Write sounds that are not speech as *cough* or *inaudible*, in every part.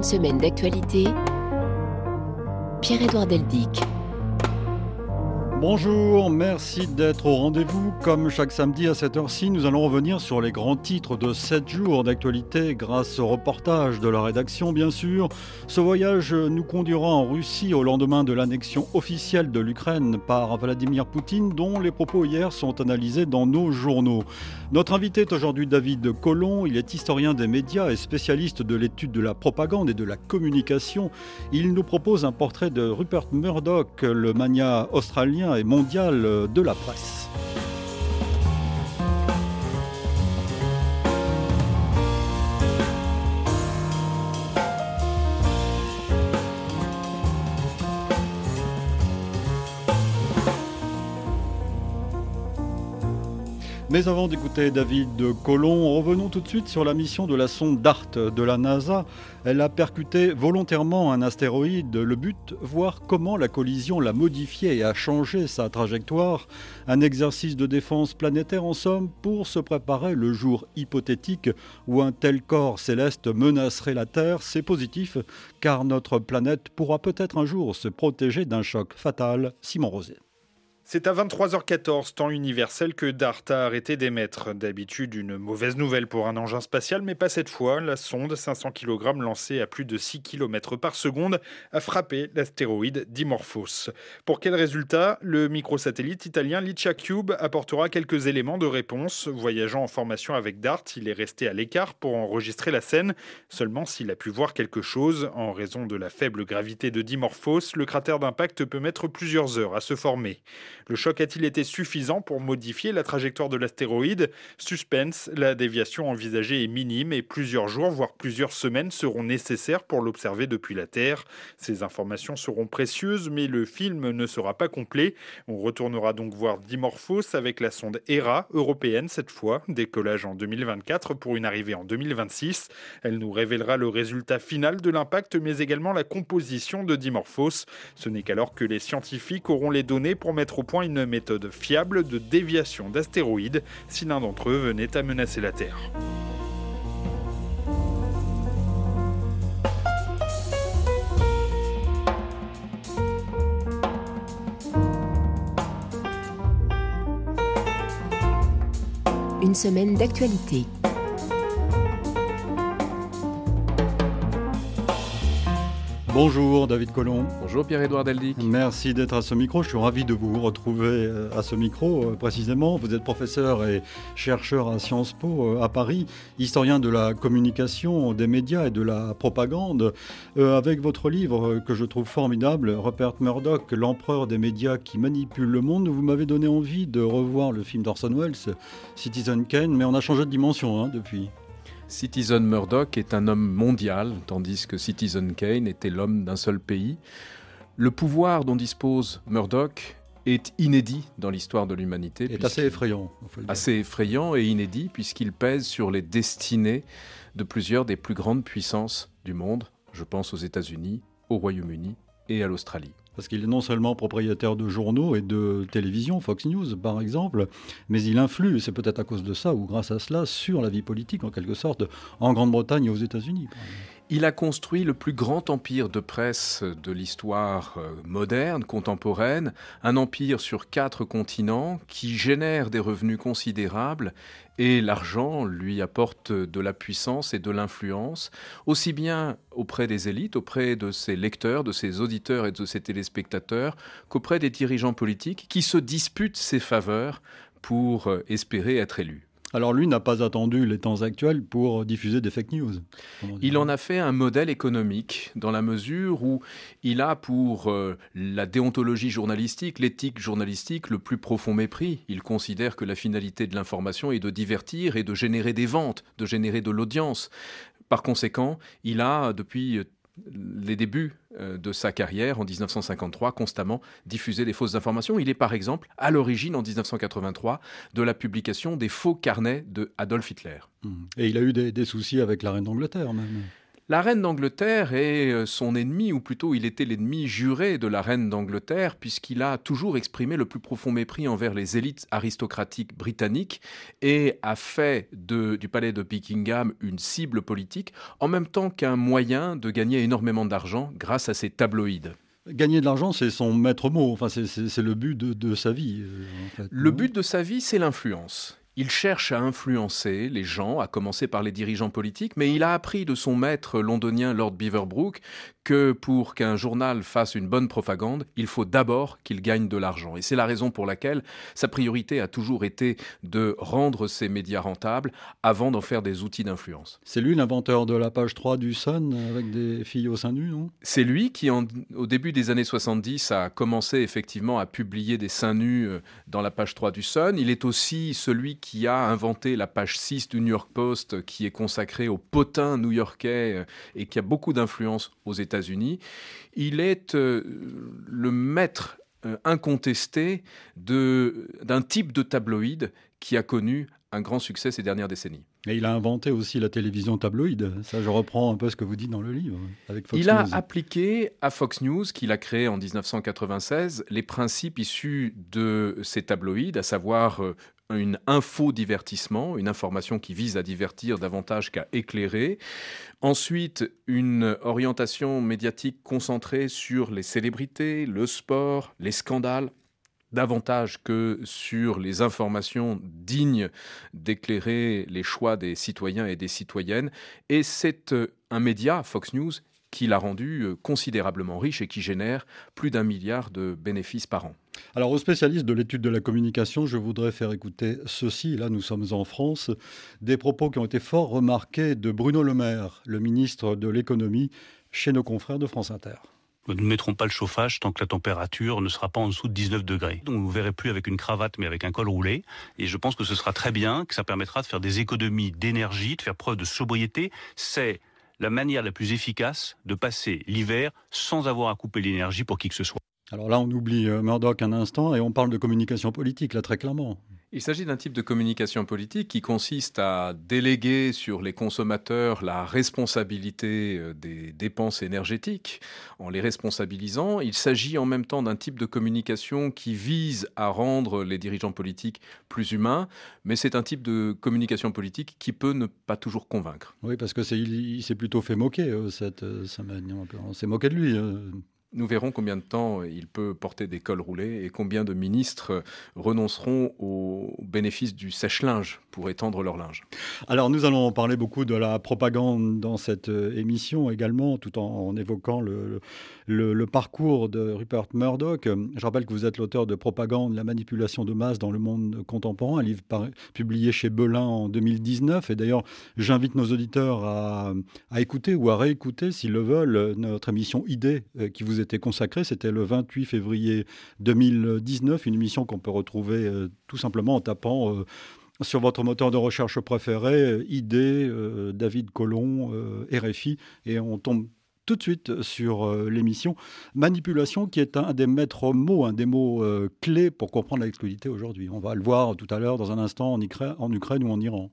Une semaine d'actualité. Pierre-Édouard Deldic. Bonjour, merci d'être au rendez-vous. Comme chaque samedi à cette heure-ci, nous allons revenir sur les grands titres de 7 jours d'actualité grâce au reportage de la rédaction, bien sûr. Ce voyage nous conduira en Russie au lendemain de l'annexion officielle de l'Ukraine par Vladimir Poutine, dont les propos hier sont analysés dans nos journaux. Notre invité est aujourd'hui David Collomb. Il est historien des médias et spécialiste de l'étude de la propagande et de la communication. Il nous propose un portrait de Rupert Murdoch, le mania australien et mondial de la presse. Mais avant d'écouter David Colomb, revenons tout de suite sur la mission de la sonde DART de la NASA. Elle a percuté volontairement un astéroïde. Le but, voir comment la collision l'a modifié et a changé sa trajectoire. Un exercice de défense planétaire en somme pour se préparer le jour hypothétique où un tel corps céleste menacerait la Terre. C'est positif car notre planète pourra peut-être un jour se protéger d'un choc fatal. Simon Rosé. C'est à 23h14, temps universel, que DART a arrêté d'émettre. D'habitude, une mauvaise nouvelle pour un engin spatial, mais pas cette fois. La sonde, 500 kg lancée à plus de 6 km par seconde, a frappé l'astéroïde Dimorphos. Pour quel résultat? Le microsatellite italien Licia Cube apportera quelques éléments de réponse. Voyageant en formation avec DART, il est resté à l'écart pour enregistrer la scène. Seulement s'il a pu voir quelque chose, en raison de la faible gravité de Dimorphos, le cratère d'impact peut mettre plusieurs heures à se former. Le choc a-t-il été suffisant pour modifier la trajectoire de l'astéroïde? Suspense, la déviation envisagée est minime et plusieurs jours, voire plusieurs semaines seront nécessaires pour l'observer depuis la Terre. Ces informations seront précieuses, mais le film ne sera pas complet. On retournera donc voir Dimorphos avec la sonde ERA, européenne cette fois, décollage en 2024 pour une arrivée en 2026. Elle nous révélera le résultat final de l'impact, mais également la composition de Dimorphos. Ce n'est qu'alors que les scientifiques auront les données pour mettre au point une méthode fiable de déviation d'astéroïdes si l'un d'entre eux venait à menacer la Terre. Une semaine d'actualité. Bonjour David Colomb. Bonjour Pierre-Édouard Deldic. Merci d'être à ce micro. Je suis ravi de vous retrouver euh, à ce micro euh, précisément. Vous êtes professeur et chercheur à Sciences Po euh, à Paris, historien de la communication, des médias et de la propagande. avec votre livre que je trouve formidable, Rupert Murdoch, l'empereur des médias qui manipule le monde, vous m'avez donné envie de revoir le film d'Orson Welles, Citizen Kane, mais on a changé de dimension hein, depuis. Citizen Murdoch est un homme mondial, tandis que Citizen Kane était l'homme d'un seul pays. Le pouvoir dont dispose Murdoch est inédit dans l'histoire de l'humanité. Est assez effrayant. Assez effrayant et inédit puisqu'il pèse sur les destinées de plusieurs des plus grandes puissances du monde. Je pense aux États-Unis, au Royaume-Uni et à l'Australie. Parce qu'il est non seulement propriétaire de journaux et de télévision, Fox News par exemple, mais il influe, c'est peut-être à cause de ça ou grâce à cela, sur la vie politique en quelque sorte en Grande-Bretagne et aux États-Unis. Il a construit le plus grand empire de presse de l'histoire euh, moderne, contemporaine, un empire sur quatre continents qui génère des revenus considérables et l'argent lui apporte de la puissance et de l'influence, aussi bien auprès des élites, auprès de ses lecteurs, de ses auditeurs et de ses téléspectateurs, qu'auprès des dirigeants politiques qui se disputent ses faveurs pour euh, espérer être élus. Alors lui n'a pas attendu les temps actuels pour diffuser des fake news. Il en a fait un modèle économique dans la mesure où il a pour euh, la déontologie journalistique, l'éthique journalistique, le plus profond mépris. Il considère que la finalité de l'information est de divertir et de générer des ventes, de générer de l'audience. Par conséquent, il a, depuis les débuts euh, de sa carrière en 1953 constamment diffusé des fausses informations. Il est par exemple à l'origine en 1983 de la publication des faux carnets de Adolf Hitler. Mmh. Et il a eu des, soucis avec la reine d'Angleterre même. La reine d'Angleterre est euh, son ennemi, ou plutôt il était l'ennemi juré de la reine d'Angleterre, puisqu'il a toujours exprimé le plus profond mépris envers les élites aristocratiques britanniques et a fait du palais de Buckingham une cible politique, en même temps qu'un moyen de gagner énormément d'argent grâce à ses tabloïds. Gagner de l'argent, c'est son maître mot, enfin, c'est le but de, sa vie. Euh, le but de sa vie, c'est l'influence. Il cherche à influencer les gens, à commencer par les dirigeants politiques, mais il a appris de son maître londonien Lord Beaverbrook que pour qu'un journal fasse une bonne propagande, il faut d'abord qu'il gagne de l'argent. Et c'est la raison pour laquelle sa priorité a toujours été de rendre ses médias rentables avant d'en faire des outils d'influence. C'est lui l'inventeur de la page 3 du Sun avec des filles au sein nu, non? C'est lui qui, au début des années 70, a commencé effectivement à publier des seins nus euh, dans la page 3 du Sun. Il est aussi celui qui a inventé la page 6 du New York Post qui est consacrée aux potins new-yorkais euh, et qui a beaucoup d'influence aux États unis Il est euh, le maître euh, incontesté d'un type de tabloïd qui a connu un grand succès ces dernières décennies. Et il a inventé aussi la télévision tabloïde. Ça, je reprends un peu ce que vous dites dans le livre. Avec Fox il a appliqué à Fox News, qu'il a créé en 1996, les principes issus de ces tabloïds, à savoir euh, une info-divertissement, une information qui vise à divertir davantage qu'à éclairer. Ensuite, une orientation médiatique concentrée sur les célébrités, le sport, les scandales, davantage que sur les informations dignes d'éclairer les choix des citoyens et des citoyennes. Et c'est euh, un média, Fox News, qui l'a rendu euh, considérablement riche et qui génère plus d'un milliard de bénéfices par an. Alors aux spécialistes de l'étude de la communication, je voudrais faire écouter ceci. Là, nous sommes en France. Des propos qui ont été fort remarqués de Bruno Le Maire, le ministre de l'économie, chez nos confrères de France Inter. Nous ne mettrons pas le chauffage tant que la température ne sera pas en dessous de 19 degrés. Donc vous ne verrez plus avec une cravate mais avec un col roulé. Et je pense que ce sera très bien, que ça permettra de faire des économies d'énergie, de faire preuve de sobriété. C'est la manière la plus efficace de passer l'hiver sans avoir à couper l'énergie pour qui que ce soit. Alors là, on oublie euh, Murdoch un instant et on parle de communication politique, là, très clairement. Il s'agit d'un type de communication politique qui consiste à déléguer sur les consommateurs la responsabilité euh, des dépenses énergétiques en les responsabilisant. Il s'agit en même temps d'un type de communication qui vise à rendre les dirigeants politiques plus humains, mais c'est un type de communication politique qui peut ne pas toujours convaincre. Oui, parce que il, s'est plutôt fait moquer euh, cette semaine. On s'est moqué de lui. Nous verrons combien de temps il peut porter des cols roulés et combien de ministres renonceront au bénéfice du sèche-linge pour étendre leur linge. Alors nous allons parler beaucoup de la propagande dans cette euh, émission également, tout en, évoquant le, parcours de Rupert Murdoch. Je rappelle que vous êtes l'auteur de Propagande, la manipulation de masse dans le monde contemporain, un livre publié chez Belin en 2019. Et d'ailleurs, j'invite nos auditeurs à, écouter ou à réécouter, s'ils le veulent, notre émission Idée euh, qui vous était consacrée. C'était le 28 février 2019, une émission qu'on peut retrouver euh, tout simplement en tapant euh, sur votre moteur de recherche préféré, euh, ID, David Colomb, RFI, et on tombe tout de suite sur l'émission Manipulation, qui est un des maîtres mots, un des mots clés pour comprendre l'actualité aujourd'hui. On va le voir tout à l'heure dans un instant en Ukraine ou en Iran.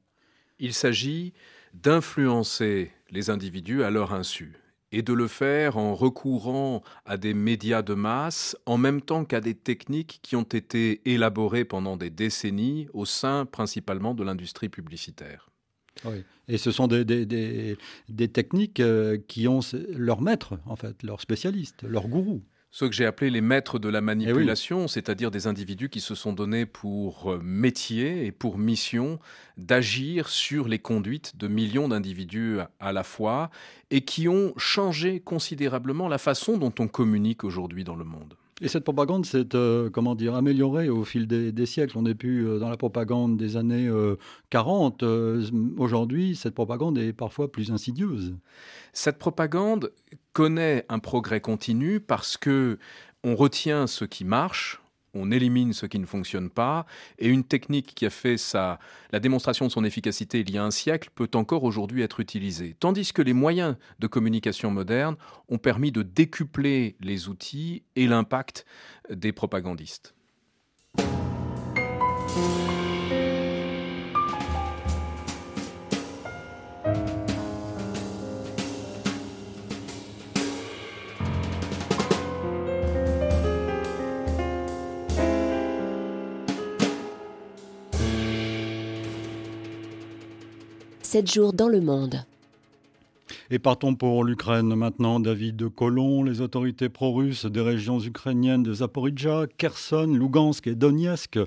Il s'agit d'influencer les individus à leur insu et de le faire en recourant à des médias de masse en même temps qu'à des techniques qui ont été élaborées pendant des décennies au sein principalement de l'industrie publicitaire. Oui. Et ce sont des, des, techniques euh, qui ont leur maître, en fait, leur spécialiste, leur gourou ceux que j'ai appelés les maîtres de la manipulation, eh c'est-à-dire des individus qui se sont donnés pour euh, métier et pour mission d'agir sur les conduites de millions d'individus à la fois et qui ont changé considérablement la façon dont on communique aujourd'hui dans le monde. Et cette propagande s'est, euh, comment dire, améliorée au fil des, siècles. On n'est plus euh, dans la propagande des années 40. Aujourd'hui, cette propagande est parfois plus insidieuse. Cette propagande connaît un progrès continu parce que on retient ce qui marche, on élimine ce qui ne fonctionne pas, et une technique qui a fait la démonstration de son efficacité il y a un siècle peut encore aujourd'hui être utilisée. Tandis que les moyens de communication modernes ont permis de décupler les outils et l'impact des propagandistes. 7 jours dans le monde. Et partons pour l'Ukraine maintenant. David Colomb, les autorités pro-russes des régions ukrainiennes de Zaporizhia, Kherson, Lugansk et Donetsk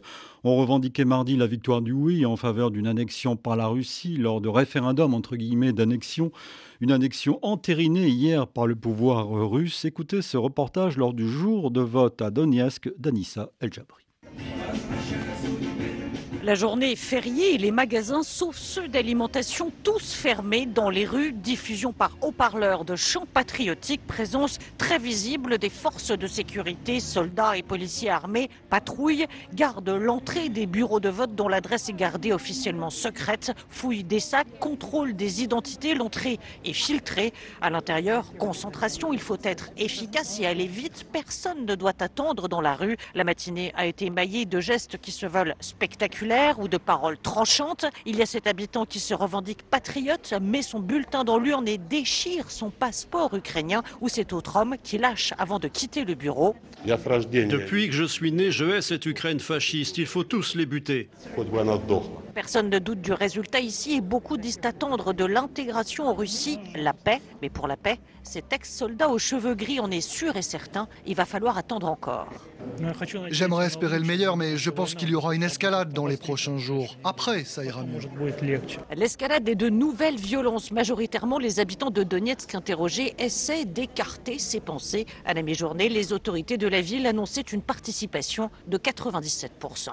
ont revendiqué mardi la victoire du oui en faveur d'une annexion par la Russie lors de référendum entre guillemets d'annexion. Une annexion entérinée hier par le pouvoir russe. Écoutez ce reportage lors du jour de vote à Donetsk d'Anissa El-Jabri. La journée est fériée et les magasins, sauf ceux d'alimentation, tous fermés dans les rues. Diffusion par haut-parleurs de chants patriotiques, présence très visible des forces de sécurité, soldats et policiers armés, patrouillent, gardent l'entrée des bureaux de vote dont l'adresse est gardée officiellement secrète, fouillent des sacs, contrôle des identités, l'entrée est filtrée. À l'intérieur, concentration, il faut être efficace et aller vite. Personne ne doit attendre dans la rue. La matinée a été émaillée de gestes qui se veulent spectaculaires ou de paroles tranchantes. Il y a cet habitant qui se revendique patriote, met son bulletin dans l'urne et déchire son passeport ukrainien, ou cet autre homme qui lâche avant de quitter le bureau. Depuis que je suis né, je hais cette Ukraine fasciste. Il faut tous les buter. Personne ne doute du résultat ici et beaucoup disent attendre de l'intégration en Russie la paix. Mais pour la paix, cet ex-soldat aux cheveux gris en est sûr et certain. Il va falloir attendre encore. J'aimerais espérer le meilleur, mais je pense qu'il y aura une escalade dans les prochains jours. Après, ça ira mieux. L'escalade et de nouvelles violences. Majoritairement, les habitants de Donetsk interrogés essaient d'écarter ces pensées. À la mi-journée, les autorités de la ville annonçaient une participation de 97%.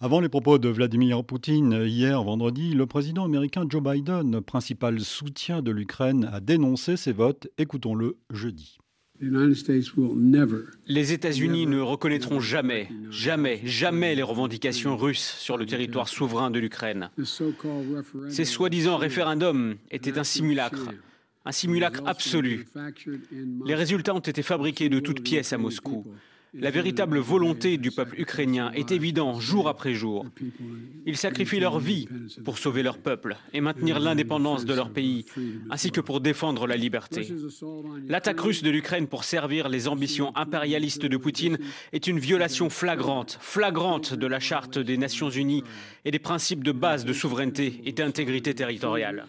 Avant les propos de Vladimir Poutine, hier vendredi, le président américain Joe Biden, principal soutien de l'Ukraine, a dénoncé ces votes. Écoutons-le jeudi. Les États-Unis ne reconnaîtront jamais, jamais, jamais les revendications russes sur le territoire souverain de l'Ukraine. Ces soi-disant référendums étaient un simulacre, un simulacre absolu. Les résultats ont été fabriqués de toutes pièces à Moscou. La véritable volonté du peuple ukrainien est évidente jour après jour. Ils sacrifient leur vie pour sauver leur peuple et maintenir l'indépendance de leur pays, ainsi que pour défendre la liberté. L'attaque russe de l'Ukraine pour servir les ambitions impérialistes de Poutine est une violation flagrante, flagrante de la Charte des Nations Unies et des principes de base de souveraineté et d'intégrité territoriale.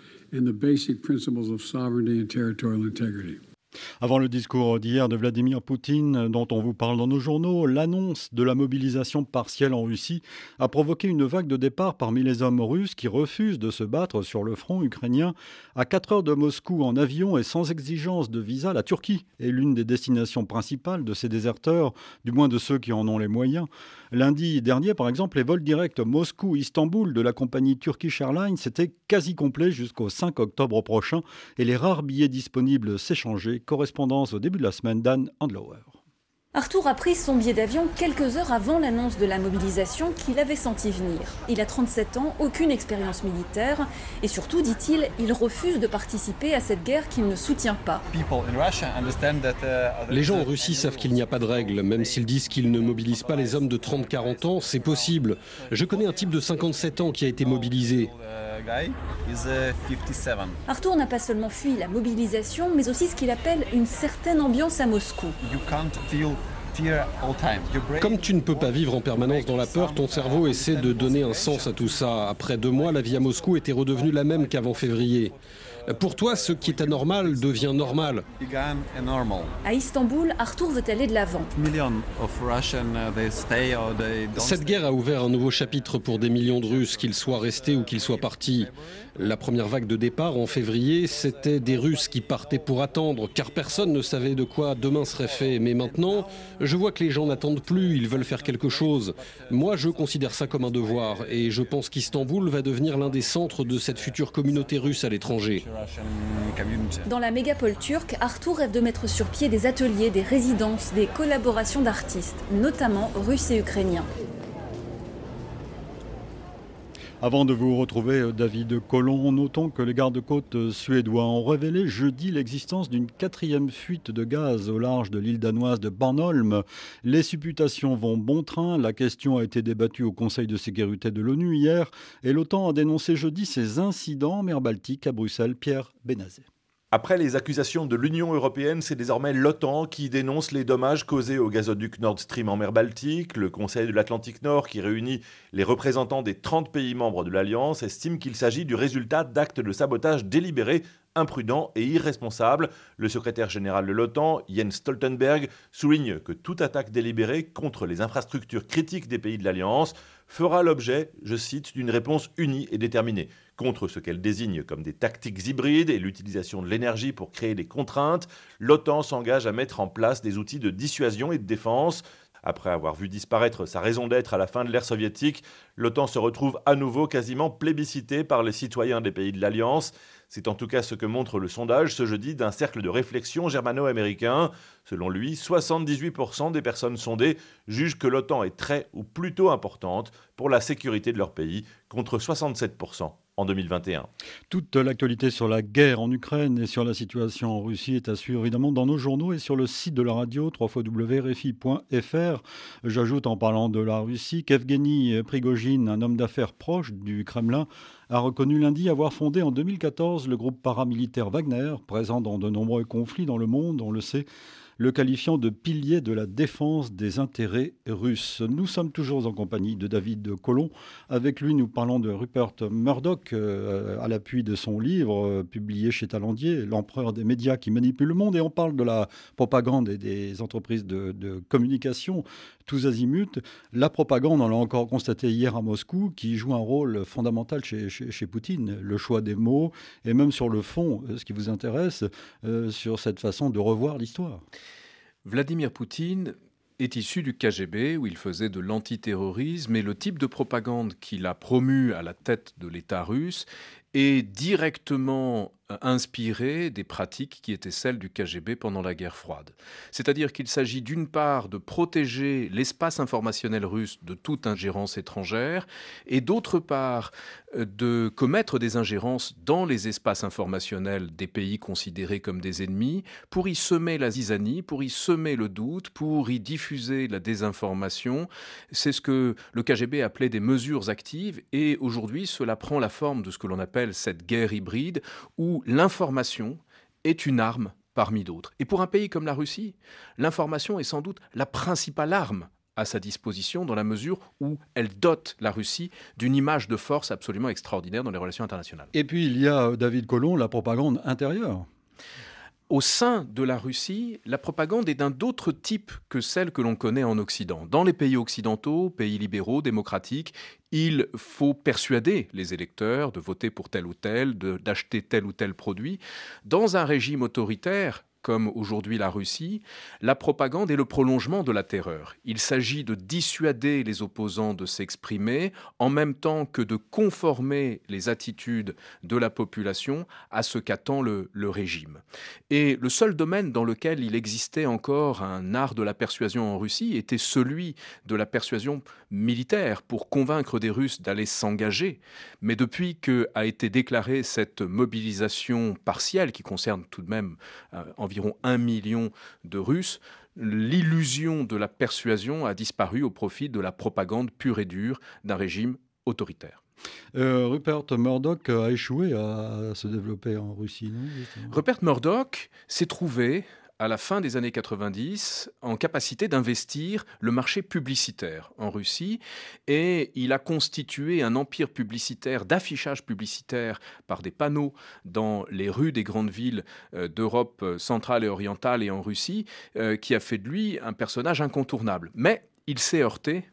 Avant le discours d'hier de Vladimir Poutine, dont on vous parle dans nos journaux, l'annonce de la mobilisation partielle en Russie a provoqué une vague de départ parmi les hommes russes qui refusent de se battre sur le front ukrainien. À 4 heures de Moscou en avion et sans exigence de visa, la Turquie est l'une des destinations principales de ces déserteurs, du moins de ceux qui en ont les moyens. Lundi dernier, par exemple, les vols directs Moscou-Istanbul de la compagnie Turkish Airlines étaient quasi complets jusqu'au 5 octobre prochain et les rares billets disponibles s'échangeaient correspondance au début de la semaine d'Anne Andlauer. Arthur a pris son billet d'avion quelques heures avant l'annonce de la mobilisation qu'il avait senti venir. Il a 37 ans, aucune expérience militaire et surtout, dit-il, il refuse de participer à cette guerre qu'il ne soutient pas. Les gens en Russie savent qu'il n'y a pas de règles, même s'ils disent qu'ils ne mobilisent pas les hommes de 30-40 ans, c'est possible. Je connais un type de 57 ans qui a été mobilisé. Arthur n'a pas seulement fui la mobilisation, mais aussi ce qu'il appelle une certaine ambiance à Moscou. Comme tu ne peux pas vivre en permanence dans la peur, ton cerveau essaie de donner un sens à tout ça. Après deux mois, la vie à Moscou était redevenue la même qu'avant février. Pour toi, ce qui est anormal devient normal. À Istanbul, Arthur veut aller de l'avant. Cette guerre a ouvert un nouveau chapitre pour des millions de Russes, qu'ils soient restés ou qu'ils soient partis. La première vague de départ en février, c'était des Russes qui partaient pour attendre, car personne ne savait de quoi demain serait fait. Mais maintenant, je vois que les gens n'attendent plus, ils veulent faire quelque chose. Moi, je considère ça comme un devoir, et je pense qu'Istanbul va devenir l'un des centres de cette future communauté russe à l'étranger. Dans la mégapole turque, Arthur rêve de mettre sur pied des ateliers, des résidences, des collaborations d'artistes, notamment russes et ukrainiens. Avant de vous retrouver, David Collomb, notons que les gardes-côtes suédois ont révélé jeudi l'existence d'une quatrième fuite de gaz au large de l'île danoise de Bornholm. Les supputations vont bon train. La question a été débattue au Conseil de sécurité de l'ONU hier et l'OTAN a dénoncé jeudi ces incidents en mer Baltique à Bruxelles. Pierre Benazet. Après les accusations de l'Union européenne, c'est désormais l'OTAN qui dénonce les dommages causés au gazoduc Nord Stream en mer Baltique. Le Conseil de l'Atlantique Nord, qui réunit les représentants des 30 pays membres de l'Alliance, estime qu'il s'agit du résultat d'actes de sabotage délibérés imprudent et irresponsable. Le secrétaire général de l'OTAN, Jens Stoltenberg, souligne que toute attaque délibérée contre les infrastructures critiques des pays de l'Alliance fera l'objet, je cite, d'une réponse unie et déterminée contre ce qu'elle désigne comme des tactiques hybrides et l'utilisation de l'énergie pour créer des contraintes, l'OTAN s'engage à mettre en place des outils de dissuasion et de défense. Après avoir vu disparaître sa raison d'être à la fin de l'ère soviétique, l'OTAN se retrouve à nouveau quasiment plébiscité par les citoyens des pays de l'Alliance. C'est en tout cas ce que montre le sondage ce jeudi d'un cercle de réflexion germano-américain. Selon lui, 78% des personnes sondées jugent que l'OTAN est très ou plutôt importante pour la sécurité de leur pays, contre 67% en 2021. Toute l'actualité sur la guerre en Ukraine et sur la situation en Russie est à suivre évidemment dans nos journaux et sur le site de la radio www.rfi.fr. J'ajoute en parlant de la Russie qu'Evgeny Prigogine, un homme d'affaires proche du Kremlin, a reconnu lundi avoir fondé en 2014 le groupe paramilitaire Wagner, présent dans de nombreux conflits dans le monde, on le sait le qualifiant de pilier de la défense des intérêts russes. Nous sommes toujours en compagnie de David Colomb. Avec lui, nous parlons de Rupert Murdoch euh, à l'appui de son livre euh, publié chez Talandier, L'empereur des médias qui manipule le monde. Et on parle de la propagande et des entreprises de, communication tous azimuts. La propagande, on l'a encore constaté hier à Moscou, qui joue un rôle fondamental chez, Poutine. Le choix des mots et même sur le fond, euh, ce qui vous intéresse, sur cette façon de revoir l'histoire. Vladimir Poutine est issu du KGB où il faisait de l'antiterrorisme et le type de propagande qu'il a promu à la tête de l'État russe est directement inspiré des pratiques qui étaient celles du KGB pendant la guerre froide. C'est-à-dire qu'il s'agit d'une part de protéger l'espace informationnel russe de toute ingérence étrangère et d'autre part euh, de commettre des ingérences dans les espaces informationnels des pays considérés comme des ennemis pour y semer la zizanie, pour y semer le doute, pour y diffuser la désinformation. C'est ce que le KGB appelait des mesures actives et aujourd'hui cela prend la forme de ce que l'on appelle cette guerre hybride où l'information est une arme parmi d'autres. Et pour un pays comme la Russie, l'information est sans doute la principale arme à sa disposition dans la mesure où elle dote la Russie d'une image de force absolument extraordinaire dans les relations internationales. Et puis il y a, David Colomb, la propagande intérieure au sein de la Russie, la propagande est d'un autre type que celle que l'on connaît en Occident. Dans les pays occidentaux, pays libéraux, démocratiques, il faut persuader les électeurs de voter pour tel ou tel, d'acheter tel ou tel produit. Dans un régime autoritaire, comme aujourd'hui la Russie, la propagande est le prolongement de la terreur. Il s'agit de dissuader les opposants de s'exprimer en même temps que de conformer les attitudes de la population à ce qu'attend le, régime. Et le seul domaine dans lequel il existait encore un art de la persuasion en Russie était celui de la persuasion militaire pour convaincre des Russes d'aller s'engager. Mais depuis que a été déclarée cette mobilisation partielle qui concerne tout de même euh, environ un million de Russes, l'illusion de la persuasion a disparu au profit de la propagande pure et dure d'un régime autoritaire. Euh, Rupert Murdoch a échoué à se développer en Russie, non Rupert Murdoch s'est trouvé à la fin des années 90 en capacité d'investir le marché publicitaire en Russie et il a constitué un empire publicitaire d'affichage publicitaire par des panneaux dans les rues des grandes villes euh, d'Europe centrale et orientale et en Russie euh, qui a fait de lui un personnage incontournable. Mais il s'est heurté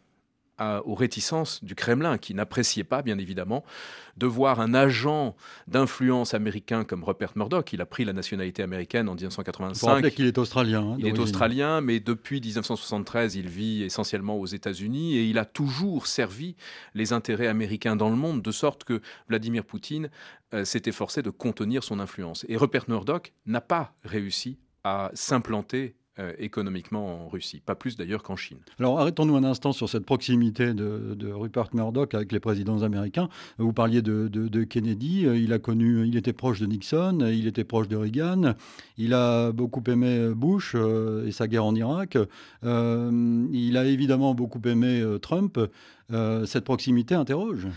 aux réticences du Kremlin, qui n'appréciait pas, bien évidemment, de voir un agent d'influence américain comme Rupert Murdoch. Il a pris la nationalité américaine en 1985. Il qu'il est australien. Hein, il est australien, mais depuis 1973, il vit essentiellement aux États-Unis et il a toujours servi les intérêts américains dans le monde, de sorte que Vladimir Poutine euh, s'est efforcé de contenir son influence. Et Rupert Murdoch n'a pas réussi à s'implanter euh, économiquement en Russie, pas plus d'ailleurs qu'en Chine. Alors arrêtons-nous un instant sur cette proximité de, Rupert Murdoch avec les présidents américains. Vous parliez de, Kennedy, euh, il a connu, il était proche de Nixon, il était proche de Reagan, il a beaucoup aimé Bush euh, et sa guerre en Irak, il a évidemment beaucoup aimé Trump. cette proximité interroge.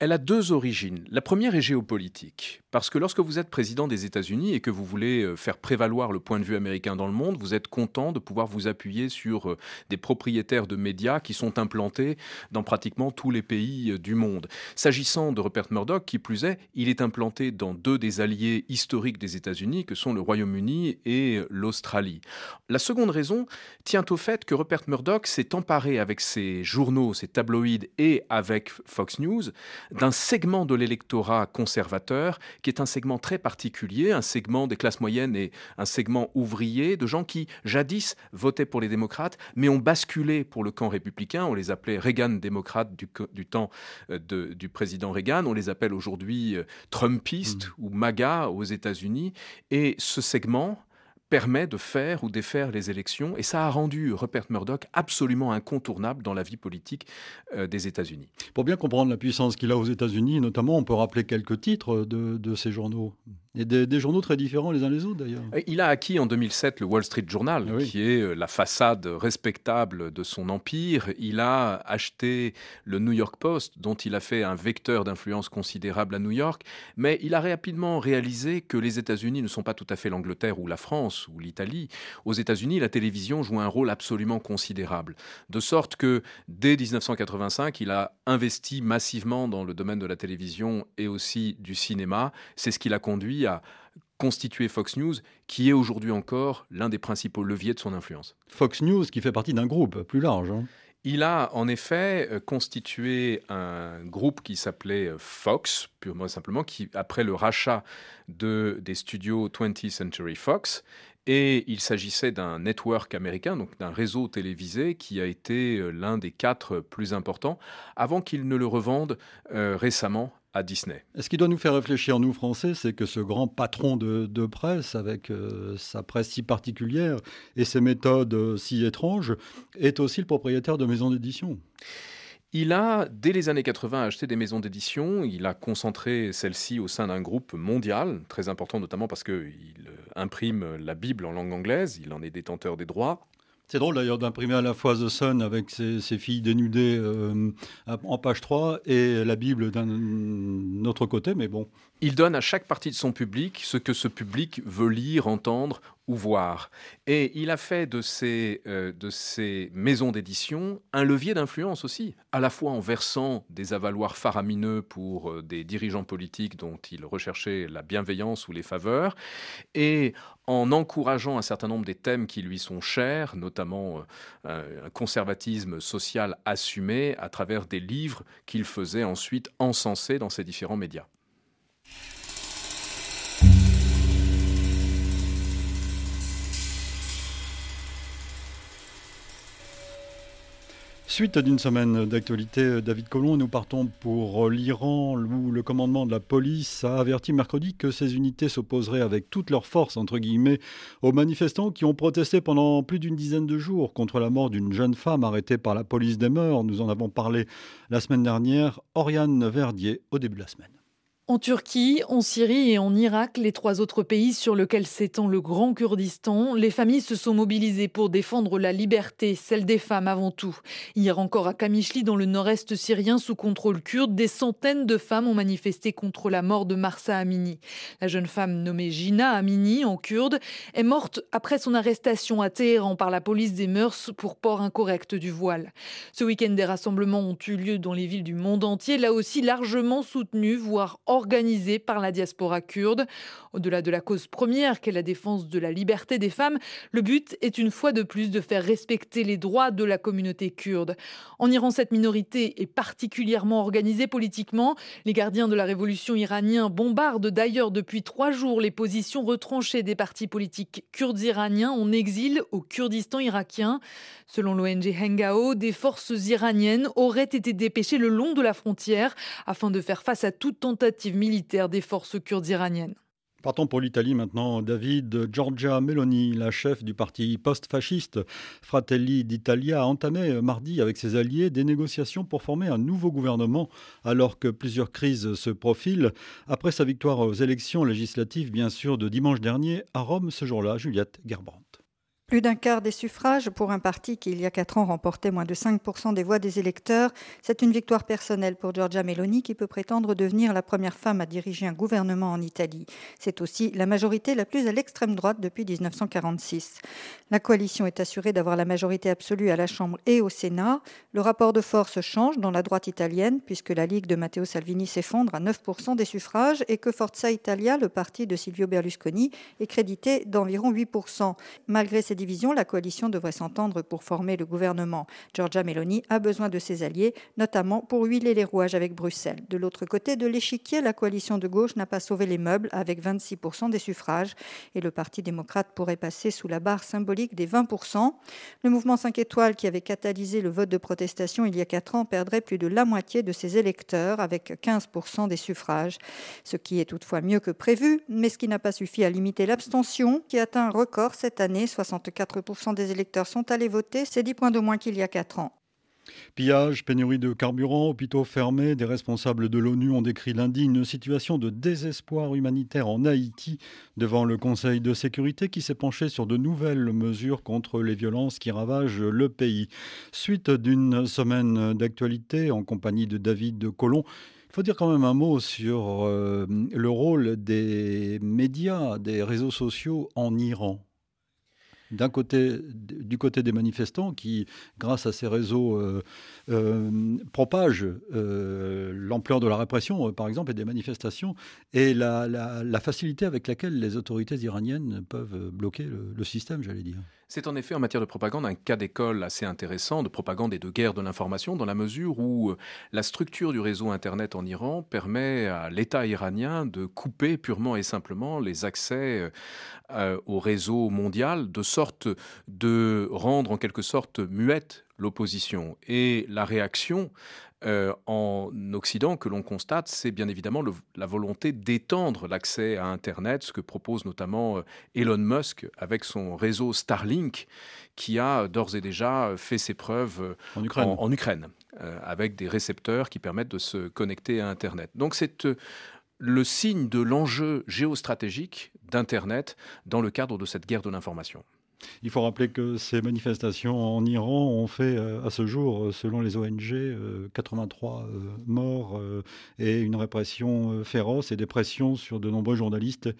Elle a deux origines. La première est géopolitique, parce que lorsque vous êtes président des États-Unis et que vous voulez euh, faire prévaloir le point de vue américain dans le monde, vous êtes content de pouvoir vous appuyer sur euh, des propriétaires de médias qui sont implantés dans pratiquement tous les pays euh, du monde. S'agissant de Rupert Murdoch, qui plus est, il est implanté dans deux des alliés historiques des États-Unis, que sont le Royaume-Uni et l'Australie. La seconde raison tient au fait que Rupert Murdoch s'est emparé avec ses journaux, ses tabloïds et avec Fox News d'un segment de l'électorat conservateur qui est un segment très particulier, un segment des classes moyennes et un segment ouvrier de gens qui jadis votaient pour les démocrates mais ont basculé pour le camp républicain. On les appelait Reagan démocrates du, temps euh, du président Reagan. On les appelle aujourd'hui euh, Trumpistes mmh. ou MAGA aux États-Unis. Et ce segment permet de faire ou défaire les élections. Et ça a rendu Rupert Murdoch absolument incontournable dans la vie politique euh, des États-Unis. Pour bien comprendre la puissance qu'il a aux États-Unis, notamment, on peut rappeler quelques titres de, de ces journaux. Et des, journaux très différents les uns les autres d'ailleurs. Euh, il a acquis en 2007 le Wall Street Journal, ah qui est euh, la façade respectable de son empire. Il a acheté le New York Post, dont il a fait un vecteur d'influence considérable à New York. Mais il a rapidement réalisé que les États-Unis ne sont pas tout à fait l'Angleterre ou la France ou l'Italie. Aux États-Unis, la télévision joue un rôle absolument considérable. De sorte que dès 1985, il a investi massivement dans le domaine de la télévision et aussi du cinéma. C'est ce qui l'a conduit à constituer Fox News, qui est aujourd'hui encore l'un des principaux leviers de son influence. Fox News qui fait partie d'un groupe plus large. Hein. Il a en effet euh, constitué un groupe qui s'appelait euh, Fox, purement simplement, qui, après le rachat de, des studios 20th Century Fox, et il s'agissait d'un network américain, donc d'un réseau télévisé qui a été euh, l'un des quatre plus importants, avant qu'il ne le revende récemment à Disney. Ce qui doit nous faire réfléchir, nous Français, c'est que ce grand patron de, presse, avec euh, sa presse si particulière et ses méthodes euh, si étranges, est aussi le propriétaire de maisons d'édition. Il a, dès les années 80, acheté des maisons d'édition. Il a concentré celles-ci au sein d'un groupe mondial, très important notamment parce qu'il euh, imprime la Bible en langue anglaise. Il en est détenteur des droits. C'est drôle d'ailleurs d'imprimer à la fois The Sun avec ses, filles dénudées euh, en page 3 et la Bible d'un autre côté, mais bon. Il donne à chaque partie de son public ce que ce public veut lire, entendre ou voir. Et il a fait de ces, euh, de maisons d'édition un levier d'influence aussi, à la fois en versant des avaloirs faramineux pour euh, des dirigeants politiques dont il recherchait la bienveillance ou les faveurs, et en encourageant un certain nombre des thèmes qui lui sont chers, notamment euh, un conservatisme social assumé à travers des livres qu'il faisait ensuite encenser dans ses différents médias. Suite d'une semaine d'actualité, David Collomb, nous partons pour l'Iran, où le commandement de la police a averti mercredi que ses unités s'opposeraient avec toute leur force, entre guillemets, aux manifestants qui ont protesté pendant plus d'une dizaine de jours contre la mort d'une jeune femme arrêtée par la police des mœurs. Nous en avons parlé la semaine dernière. Oriane Verdier, au début de la semaine. En Turquie, en Syrie et en Irak, les trois autres pays sur lesquels s'étend le Grand Kurdistan, les familles se sont mobilisées pour défendre la liberté, celle des femmes avant tout. Hier encore à Kamishli, dans le nord-est syrien sous contrôle kurde, des centaines de femmes ont manifesté contre la mort de Marsa Amini. La jeune femme nommée Gina Amini, en kurde, est morte après son arrestation à Téhéran par la police des mœurs pour port incorrect du voile. Ce week-end, des rassemblements ont eu lieu dans les villes du monde entier, là aussi largement soutenus, voire organisée par la diaspora kurde. Au-delà de la cause première qu'est la défense de la liberté des femmes, le but est une fois de plus de faire respecter les droits de la communauté kurde. En Iran, cette minorité est particulièrement organisée politiquement. Les gardiens de la révolution iranien bombardent d'ailleurs depuis trois jours les positions retranchées des partis politiques kurdes iraniens en exil au Kurdistan irakien. Selon l'ONG Hengao, des forces iraniennes auraient été dépêchées le long de la frontière afin de faire face à toute tentative militaire des forces kurdes iraniennes. Partons pour l'Italie maintenant. David Giorgia Meloni, la chef du parti post-fasciste Fratelli d'Italia, a entamé mardi avec ses alliés des négociations pour former un nouveau gouvernement alors que plusieurs crises se profilent. Après sa victoire aux élections législatives, bien sûr, de dimanche dernier à Rome ce jour-là, Juliette Gerbrandt. Plus d'un quart des suffrages pour un parti qui, il y a quatre ans, remportait moins de 5% des voix des électeurs. C'est une victoire personnelle pour Giorgia Meloni qui peut prétendre devenir la première femme à diriger un gouvernement en Italie. C'est aussi la majorité la plus à l'extrême droite depuis 1946. La coalition est assurée d'avoir la majorité absolue à la Chambre et au Sénat. Le rapport de force change dans la droite italienne puisque la Ligue de Matteo Salvini s'effondre à 9% des suffrages et que Forza Italia, le parti de Silvio Berlusconi, est crédité d'environ 8%. Malgré ces la coalition devrait s'entendre pour former le gouvernement. Giorgia Meloni a besoin de ses alliés, notamment pour huiler les rouages avec Bruxelles. De l'autre côté de l'échiquier, la coalition de gauche n'a pas sauvé les meubles avec 26% des suffrages et le Parti démocrate pourrait passer sous la barre symbolique des 20%. Le mouvement 5 étoiles, qui avait catalysé le vote de protestation il y a 4 ans, perdrait plus de la moitié de ses électeurs avec 15% des suffrages, ce qui est toutefois mieux que prévu, mais ce qui n'a pas suffi à limiter l'abstention qui atteint un record cette année. 64% des électeurs sont allés voter, c'est 10 points de moins qu'il y a 4 ans. Pillage, pénurie de carburant, hôpitaux fermés, des responsables de l'ONU ont décrit lundi une situation de désespoir humanitaire en Haïti devant le Conseil de sécurité qui s'est penché sur de nouvelles mesures contre les violences qui ravagent le pays. Suite d'une semaine d'actualité en compagnie de David Colomb, il faut dire quand même un mot sur euh, le rôle des médias, des réseaux sociaux en Iran d'un côté, du côté des manifestants qui, grâce à ces réseaux, euh, euh, propagent euh, l'ampleur de la répression, par exemple, et des manifestations, et la, facilité avec laquelle les autorités iraniennes peuvent bloquer le système, j'allais dire. C'est en effet en matière de propagande un cas d'école assez intéressant de propagande et de guerre de l'information dans la mesure où euh, la structure du réseau Internet en Iran permet à l'État iranien de couper purement et simplement les accès euh, euh, au réseau mondial de sorte de rendre en quelque sorte muette l'opposition. Et la réaction euh, en Occident que l'on constate, c'est bien évidemment la volonté d'étendre l'accès à Internet, ce que propose notamment euh, Elon Musk avec son réseau Starlink, qui a d'ores et déjà fait ses preuves euh, en Ukraine, avec des récepteurs qui permettent de se connecter à Internet. Donc c'est le signe de l'enjeu géostratégique d'Internet dans le cadre de cette guerre de l'information. Il faut rappeler que ces manifestations en Iran ont fait euh, à ce jour, euh, selon les ONG, 83 euh, morts et une répression féroce et des pressions sur de nombreux journalistes,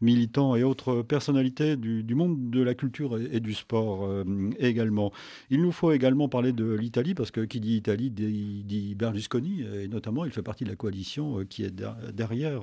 militants et autres personnalités du, monde de la culture et, du sport également. Il nous faut également parler de l'Italie parce que qui dit Italie dit, Berlusconi et notamment il fait partie de la coalition qui est derrière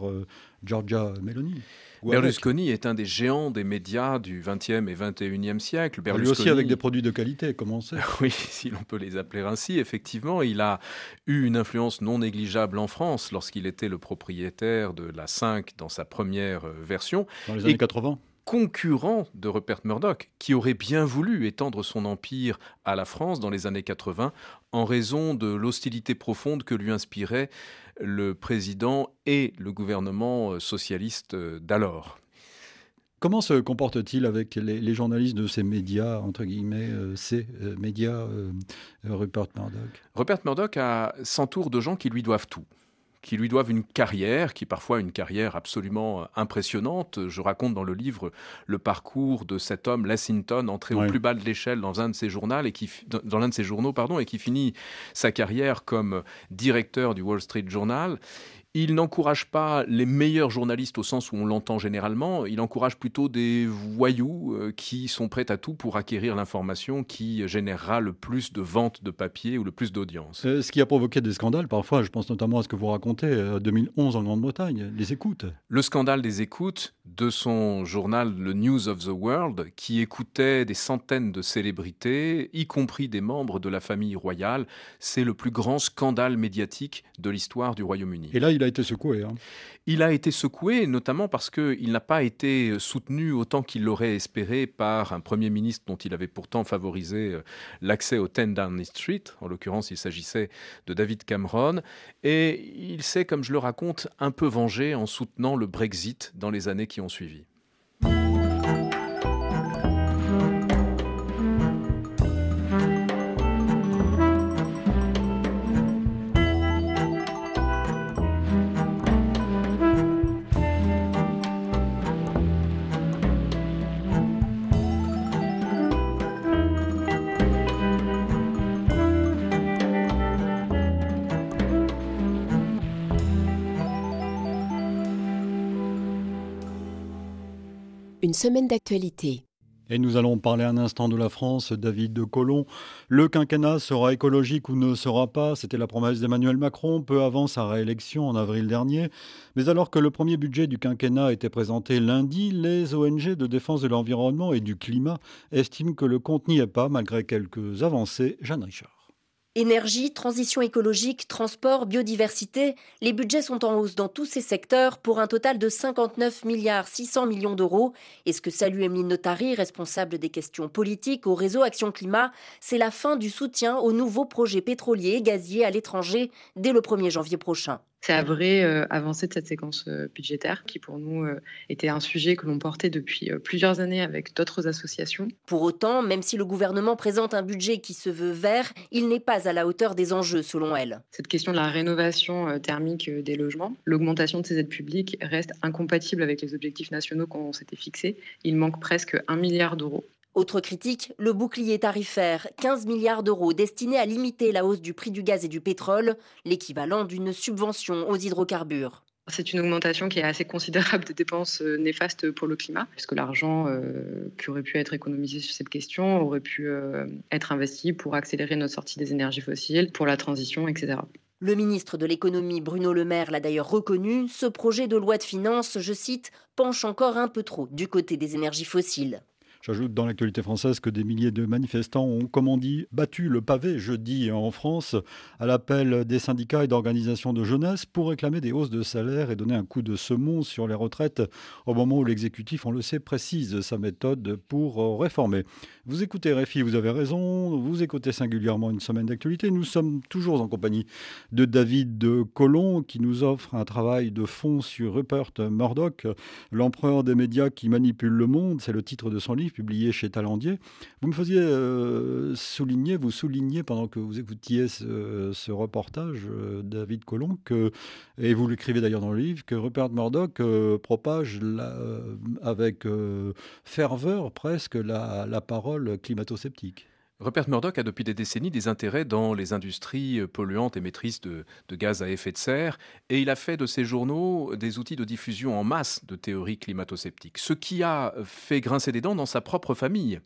Giorgia Meloni. Berlusconi est un des géants des médias du XXe et XXIe siècle. Berlusconi... Lui aussi avec des produits de qualité, comment c'est *laughs* Oui, si l'on peut les appeler ainsi. Effectivement, il a eu une influence non négligeable en France lorsqu'il était le propriétaire de la 5 dans sa première euh, version. Dans les années 80 concurrent de Rupert Murdoch, qui aurait bien voulu étendre son empire à la France dans les années 80 en raison de l'hostilité profonde que lui inspirait le président et le gouvernement euh, socialiste euh, d'alors. Comment se comporte-t-il avec les, journalistes de ces médias, entre guillemets, euh, ces médias, Rupert Murdoch? Rupert Murdoch s'entoure de gens qui lui doivent tout qui lui doivent une carrière, qui parfois une carrière absolument impressionnante. Je raconte dans le livre le parcours de cet homme, Lessington, entré au plus bas de l'échelle dans un de ses journaux et qui, dans l'un de ses journaux, pardon, et qui finit sa carrière comme directeur du Wall Street Journal. Il n'encourage pas les meilleurs journalistes au sens où on l'entend généralement, il encourage plutôt des voyous euh, qui sont prêts à tout pour acquérir l'information qui générera le plus de ventes de papier ou le plus d'audience. Euh, ce qui a provoqué des scandales parfois, je pense notamment à ce que vous racontez, 2011 euh, en Grande-Bretagne, les écoutes. Le scandale des écoutes de son journal Le News of the World, qui écoutait des centaines de célébrités, y compris des membres de la famille royale, c'est le plus grand scandale médiatique de l'histoire du Royaume-Uni. Et là, il a été secoué. Hein. Il a été secoué, notamment parce qu'il n'a pas été soutenu autant qu'il l'aurait espéré par un Premier ministre dont il avait pourtant favorisé euh, l'accès au 10 Downing Street. En l'occurrence, il s'agissait de David Cameron. Et il s'est, comme je le raconte, un peu vengé en soutenant le Brexit dans les années qui ont suivi. Une semaine d'actualité. Et nous allons parler un instant de la France, David de Colomb. Le quinquennat sera écologique ou ne sera pas C'était la promesse d'Emmanuel Macron peu avant sa réélection en avril dernier. Mais alors que le premier budget du quinquennat été présenté lundi, les ONG de défense de l'environnement et du climat estiment que le compte n'y est pas malgré quelques avancées. Jeanne Richard. Énergie, transition écologique, transport, biodiversité, les budgets sont en hausse dans tous ces secteurs pour un total de 59 milliards 600 millions d'euros. Et ce que salue Emeline Notari, responsable des questions politiques au réseau Action Climat, c'est la fin du soutien aux nouveaux projets pétroliers et gaziers à l'étranger dès le 1er janvier prochain. C'est la vraie euh, avancée de cette séquence euh, budgétaire qui, pour nous, euh, était un sujet que l'on portait depuis plusieurs années avec d'autres associations. Pour autant, même si le gouvernement présente un budget qui se veut vert, il n'est pas à la hauteur des enjeux, selon elle. Cette question de la rénovation thermique des logements, l'augmentation de ces aides publiques reste incompatible avec les objectifs nationaux qu'on s'était fixés. Il manque presque un milliard d'euros. Autre critique, le bouclier tarifaire, 15 milliards d'euros destinés à limiter la hausse du prix du gaz et du pétrole, l'équivalent d'une subvention aux hydrocarbures. C'est une augmentation qui est assez considérable de dépenses euh, néfastes pour le climat, puisque l'argent euh, qui aurait pu être économisé sur cette question aurait pu euh, être investi pour accélérer notre sortie des énergies fossiles, pour la transition, etc. Le ministre de l'économie Bruno Le Maire l'a d'ailleurs reconnu, ce projet de loi de finances, je cite, penche encore un peu trop du côté des énergies fossiles. J'ajoute dans l'actualité française que des milliers de manifestants ont, comme on dit, battu le pavé jeudi en France à l'appel des syndicats et d'organisations de jeunesse pour réclamer des hausses de salaire et donner un coup de semon sur les retraites au moment où l'exécutif, on le sait, précise sa méthode pour réformer. Vous écoutez Réfi, vous avez raison, vous écoutez singulièrement une semaine d'actualité. Nous sommes toujours en compagnie de David de Colomb qui nous offre un travail de fond sur Rupert Murdoch, l'empereur des médias qui manipule le monde. C'est le titre de son livre publié chez Talandier. Vous me faisiez euh, souligner, vous souligniez pendant que vous écoutiez ce, reportage, euh, David Colomb, que, et vous l'écrivez d'ailleurs dans le livre, que Rupert Murdoch euh, propage avec ferveur presque la, la parole climato-sceptique. Rupert Murdoch a depuis des décennies des intérêts dans les industries polluantes émettrices de, de, gaz à effet de serre et il a fait de ses journaux des outils de diffusion en masse de théories climato-sceptiques, ce qui a fait grincer des dents dans sa propre famille.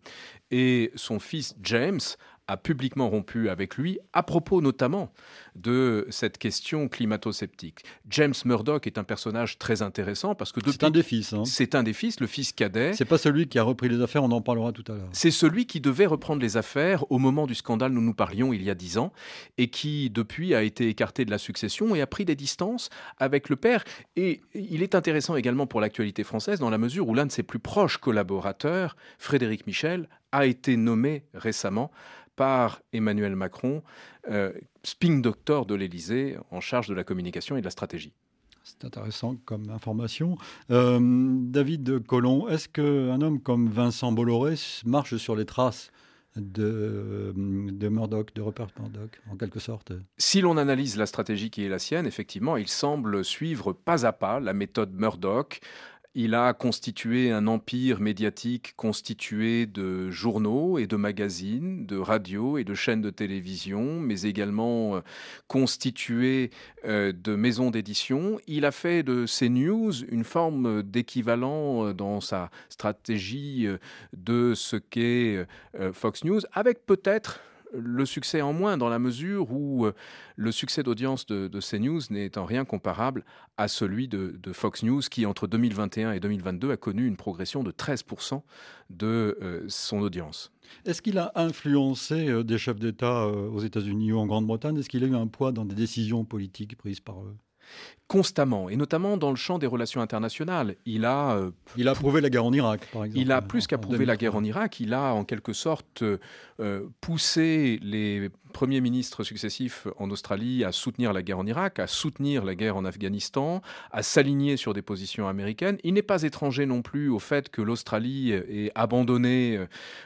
Et son fils James a publiquement rompu avec lui à propos notamment de cette question climato-sceptique. James Murdoch est un personnage très intéressant parce que c'est un des fils. Hein. C'est un des fils, le fils cadet. C'est pas celui qui a repris les affaires, on en parlera tout à l'heure. C'est celui qui devait reprendre les affaires au moment du scandale dont nous parlions il y a dix ans et qui depuis a été écarté de la succession et a pris des distances avec le père. Et il est intéressant également pour l'actualité française dans la mesure où l'un de ses plus proches collaborateurs, Frédéric Michel, a été nommé récemment par Emmanuel Macron, euh, spin doctor de l'Élysée en charge de la communication et de la stratégie. C'est intéressant comme information. Euh, David Colomb, est-ce qu'un homme comme Vincent Bolloré marche sur les traces de, de Murdoch, de Rupert Murdoch, en quelque sorte? Si l'on analyse la stratégie qui est la sienne, effectivement, il semble suivre pas à pas la méthode Murdoch il a constitué un empire médiatique constitué de journaux et de magazines, de radios et de chaînes de télévision, mais également euh, constitué euh, de maisons d'édition. Il a fait de ces news une forme d'équivalent euh, dans sa stratégie de ce qu'est Fox News, avec peut-être le succès en moins dans la mesure où euh, le succès d'audience de, CNews n'est en rien comparable à celui de, Fox News qui, entre 2021 et 2022, a connu une progression de 13% de euh, son audience. Est-ce qu'il a influencé euh, des chefs d'État aux États-Unis ou en Grande-Bretagne? Est-ce qu'il a eu un poids dans des décisions politiques prises par eux constamment, et notamment dans le champ des relations internationales. Il a, euh, il a approuvé la guerre en Irak, par exemple. Il a plus qu'approuvé la guerre en Irak, il a en quelque sorte euh, poussé les premiers ministres successifs en Australie à soutenir la guerre en Irak, à soutenir la guerre en Afghanistan, à s'aligner sur des positions américaines. Il n'est pas étranger non plus au fait que l'Australie ait abandonné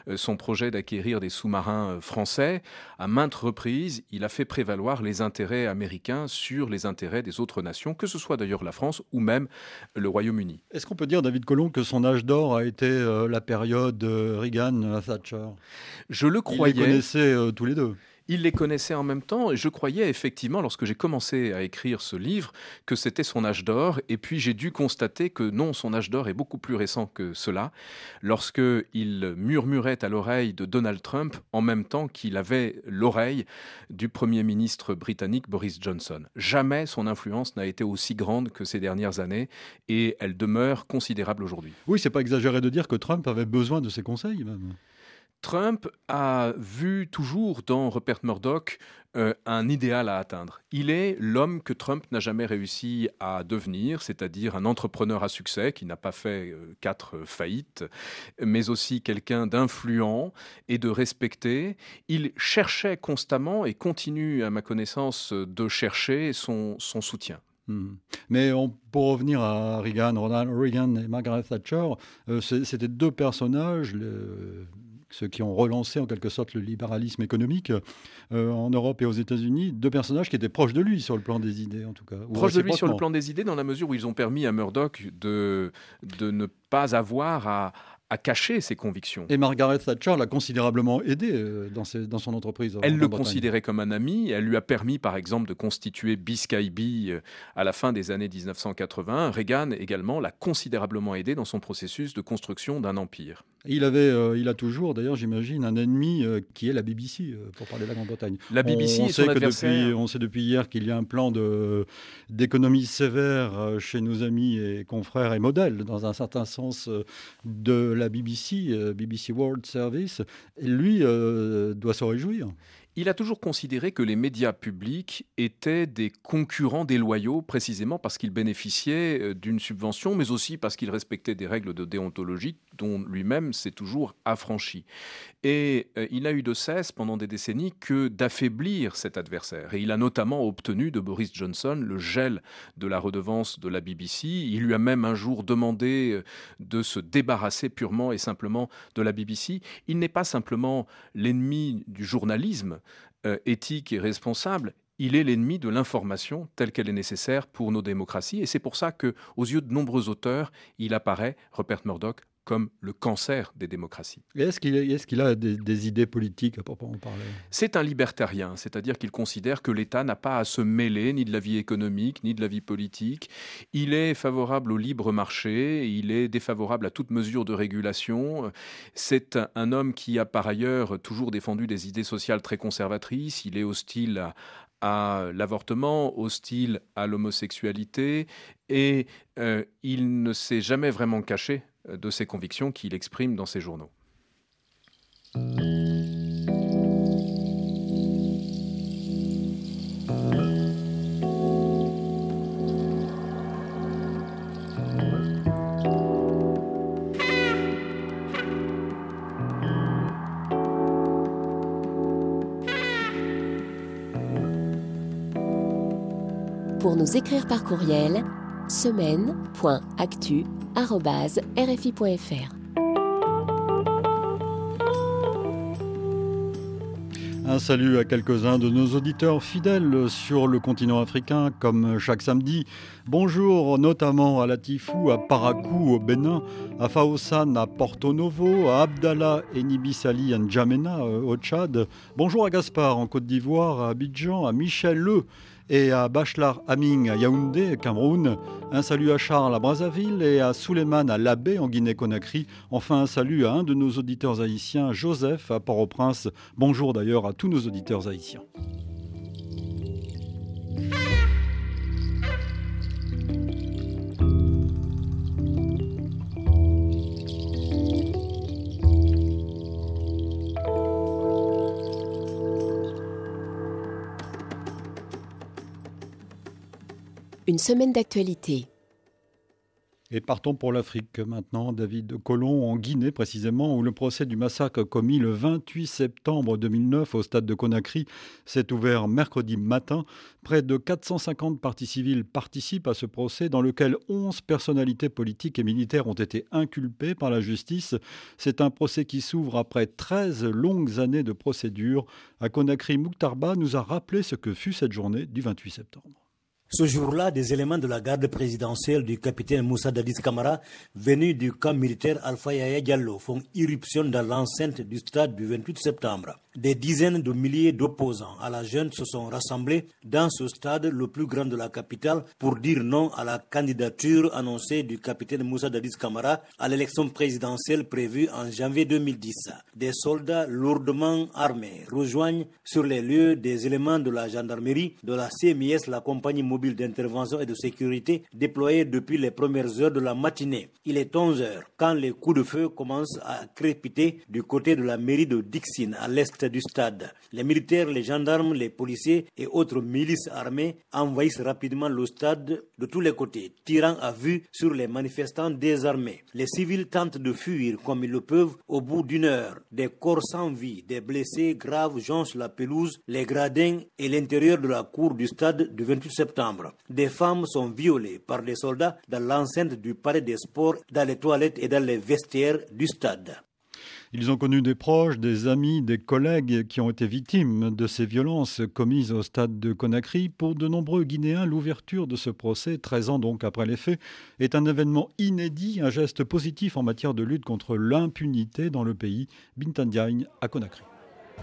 euh, son projet d'acquérir des sous-marins français. À maintes reprises, il a fait prévaloir les intérêts américains sur les intérêts des autres nations que ce soit d'ailleurs la France ou même le Royaume-Uni. Est-ce qu'on peut dire, David Colomb, que son âge d'or a été euh, la période Reagan-Thatcher? Je le croyais. Ils les connaissaient euh, tous les deux. Il les connaissait en même temps et je croyais effectivement, lorsque j'ai commencé à écrire ce livre, que c'était son âge d'or. Et puis j'ai dû constater que non, son âge d'or est beaucoup plus récent que cela, lorsque il murmurait à l'oreille de Donald Trump en même temps qu'il avait l'oreille du Premier ministre britannique Boris Johnson. Jamais son influence n'a été aussi grande que ces dernières années et elle demeure considérable aujourd'hui. Oui, c'est pas exagéré de dire que Trump avait besoin de ses conseils même. Trump a vu toujours dans Rupert Murdoch euh, un idéal à atteindre. Il est l'homme que Trump n'a jamais réussi à devenir, c'est-à-dire un entrepreneur à succès qui n'a pas fait euh, quatre faillites, mais aussi quelqu'un d'influent et de respecté. Il cherchait constamment et continue, à ma connaissance, de chercher son, soutien. Hmm. Mais pour revenir à Reagan, Ronald Reagan et Margaret Thatcher, euh, c'était deux personnages, ceux qui ont relancé en quelque sorte le libéralisme économique euh, en Europe et aux États-Unis, deux personnages qui étaient proches de lui sur le plan des idées en tout cas. Proches de lui sur le plan des idées dans la mesure où ils ont permis à Murdoch de, de ne pas avoir à, à cacher ses convictions. Et Margaret Thatcher l'a considérablement aidé euh, dans, dans, son entreprise. Elle le considérait comme un ami. Elle lui a permis, par exemple, de constituer Biscay Bee euh, à la fin des années 1980. Reagan également l'a considérablement aidé dans son processus de construction d'un empire. Il avait, euh, il a toujours, d'ailleurs, j'imagine, un ennemi qui est la BBC, pour parler de la Grande-Bretagne. La BBC, on, sait que depuis, on sait depuis hier qu'il y a un plan d'économie sévère chez nos amis et confrères et modèles, dans un certain sens, de la BBC, euh, BBC World Service, lui euh, doit se réjouir. Il a toujours considéré que les médias publics étaient des concurrents déloyaux, précisément parce qu'ils bénéficiaient euh, d'une subvention, mais aussi parce qu'ils respectaient des règles de déontologie dont lui-même s'est toujours affranchi. Et euh, il a eu de cesse pendant des décennies que d'affaiblir cet adversaire. Et il a notamment obtenu de Boris Johnson le gel de la redevance de la BBC. Il lui a même un jour demandé euh, de se débarrasser purement et simplement de la BBC. Il n'est pas simplement l'ennemi du journalisme, euh, éthique et responsable, il est l'ennemi de l'information telle qu'elle est nécessaire pour nos démocraties. Et c'est pour ça que, aux yeux de nombreux auteurs, il apparaît, Rupert Murdoch, comme le cancer des démocraties. Est-ce qu'il a des, idées politiques à proprement parler? C'est un libertarien, c'est-à-dire qu'il considère que l'État n'a pas à se mêler ni de la vie économique, ni de la vie politique. Il est favorable au libre marché, il est défavorable à toute mesure de régulation. C'est un homme qui a par ailleurs toujours défendu des idées sociales très conservatrices, il est hostile à, à l'avortement, hostile à l'homosexualité, et euh, il ne s'est jamais vraiment caché de ses convictions qu'il exprime dans ses journaux. Pour nous écrire par courriel, semaine.actu.rfi.fr. Un salut à quelques-uns de nos auditeurs fidèles sur le continent africain, comme chaque samedi. Bonjour notamment à Latifou, à Parakou au Bénin, à Faosan à Porto Novo, à Abdallah et Nibisali à N'Djamena euh, au Tchad. Bonjour à Gaspard en Côte d'Ivoire, à Abidjan, à Michel Le et à Bachlar Aming à Yaoundé, Cameroun. Un salut à Charles à Brazzaville et à Souleymane à Labé en Guinée-Conakry. Enfin, un salut à un de nos auditeurs haïtiens, Joseph à Port-au-Prince. Bonjour d'ailleurs à tous nos auditeurs haïtiens. Semaine d'actualité. Et partons pour l'Afrique maintenant, David Colomb, en Guinée précisément, où le procès du massacre commis le 28 septembre 2009 au stade de Conakry s'est ouvert mercredi matin. Près de 450 parties civiles participent à ce procès dans lequel 11 personnalités politiques et militaires ont été inculpées par la justice. C'est un procès qui s'ouvre après 13 longues années de procédure. À Conakry, Mouktarba nous a rappelé ce que fut cette journée du 28 septembre. Ce jour-là, des éléments de la garde présidentielle du capitaine Moussa Dadis Kamara, venus du camp militaire Alpha Yaya Diallo, font irruption dans l'enceinte du stade du 28 septembre. Des dizaines de milliers d'opposants à la jeune se sont rassemblés dans ce stade le plus grand de la capitale pour dire non à la candidature annoncée du capitaine Moussa Dadis Kamara à l'élection présidentielle prévue en janvier 2010. Des soldats lourdement armés rejoignent sur les lieux des éléments de la gendarmerie, de la CMIS, la compagnie mobile d'intervention et de sécurité déployée depuis les premières heures de la matinée. Il est 11 heures quand les coups de feu commencent à crépiter du côté de la mairie de Dixine à l'est du stade. Les militaires, les gendarmes, les policiers et autres milices armées envahissent rapidement le stade de tous les côtés, tirant à vue sur les manifestants désarmés. Les civils tentent de fuir comme ils le peuvent au bout d'une heure. Des corps sans vie, des blessés graves jonchent la pelouse, les gradins et l'intérieur de la cour du stade du 28 septembre. Des femmes sont violées par des soldats dans l'enceinte du palais des sports, dans les toilettes et dans les vestiaires du stade. Ils ont connu des proches, des amis, des collègues qui ont été victimes de ces violences commises au stade de Conakry. Pour de nombreux Guinéens, l'ouverture de ce procès, 13 ans donc après les faits, est un événement inédit, un geste positif en matière de lutte contre l'impunité dans le pays. Bintandiagne à Conakry.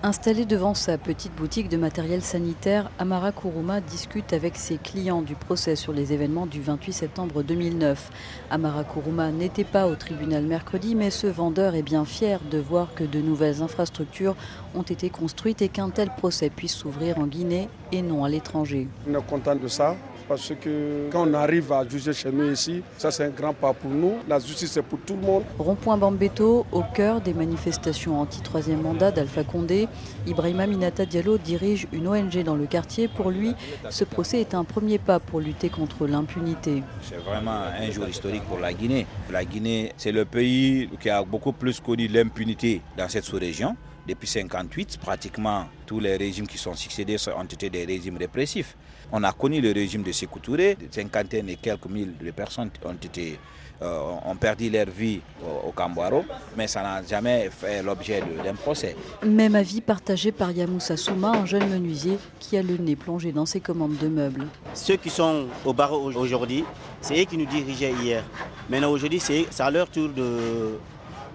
Installé devant sa petite boutique de matériel sanitaire, Amara Kourouma discute avec ses clients du procès sur les événements du 28 septembre 2009. Amara Kourouma n'était pas au tribunal mercredi, mais ce vendeur est bien fier de voir que de nouvelles infrastructures ont été construites et qu'un tel procès puisse s'ouvrir en Guinée et non à l'étranger. De ça parce que quand on arrive à juger chez nous ici, ça c'est un grand pas pour nous. La justice c'est pour tout le monde. Rond-point Bambeto, au cœur des manifestations anti-troisième mandat d'Alpha Condé, Ibrahima Minata Diallo dirige une ONG dans le quartier. Pour lui, ce procès est un premier pas pour lutter contre l'impunité. C'est vraiment un jour historique pour la Guinée. La Guinée, c'est le pays qui a beaucoup plus connu l'impunité dans cette sous-région. Depuis 1958, pratiquement tous les régimes qui sont succédés ont été des régimes répressifs. On a connu le régime de Sékou Touré, cinquantaine et quelques mille de personnes ont, été, euh, ont perdu leur vie au, au mais ça n'a jamais fait l'objet d'un procès. Même avis partagé par Yamoussa Souma, un jeune menuisier qui a le nez plongé dans ses commandes de meubles. Ceux qui sont au barreau aujourd'hui, c'est eux qui nous dirigeaient hier. Maintenant aujourd'hui, c'est à leur tour de,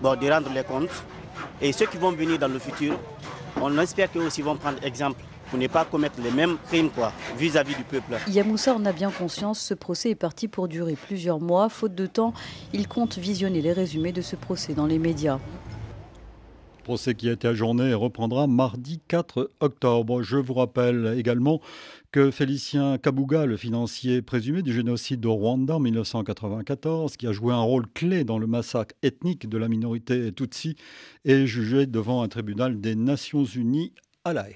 de rendre les comptes. Et ceux qui vont venir dans le futur, on espère qu'eux aussi vont prendre exemple pour ne pas commettre les mêmes crimes vis-à-vis du peuple. Yamoussa en a bien conscience, ce procès est parti pour durer plusieurs mois. Faute de temps, il compte visionner les résumés de ce procès dans les médias procès qui a été ajourné et reprendra mardi 4 octobre. Je vous rappelle également que Félicien Kabouga, le financier présumé du génocide de Rwanda en 1994, qui a joué un rôle clé dans le massacre ethnique de la minorité Tutsi, est jugé devant un tribunal des Nations Unies à La Haye.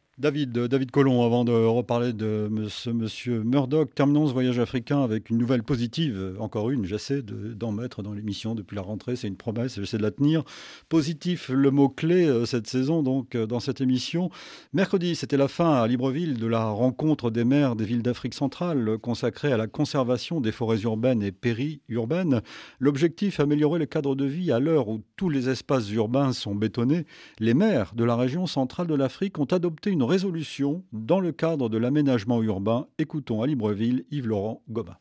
David, David Colomb, avant de reparler de ce monsieur Murdoch, terminons ce voyage africain avec une nouvelle positive, encore une, j'essaie d'en mettre dans l'émission depuis la rentrée, c'est une promesse, j'essaie de la tenir. Positif, le mot-clé euh, cette saison, donc euh, dans cette émission. Mercredi, c'était la fin à Libreville de la rencontre des maires des villes d'Afrique centrale consacrée à la conservation des forêts urbaines et périurbaines. L'objectif, améliorer le cadre de vie à l'heure où tous les espaces urbains sont bétonnés. Les maires de la région centrale de l'Afrique ont adopté une résolution dans le cadre de l'aménagement urbain. Écoutons à Libreville Yves-Laurent Goma.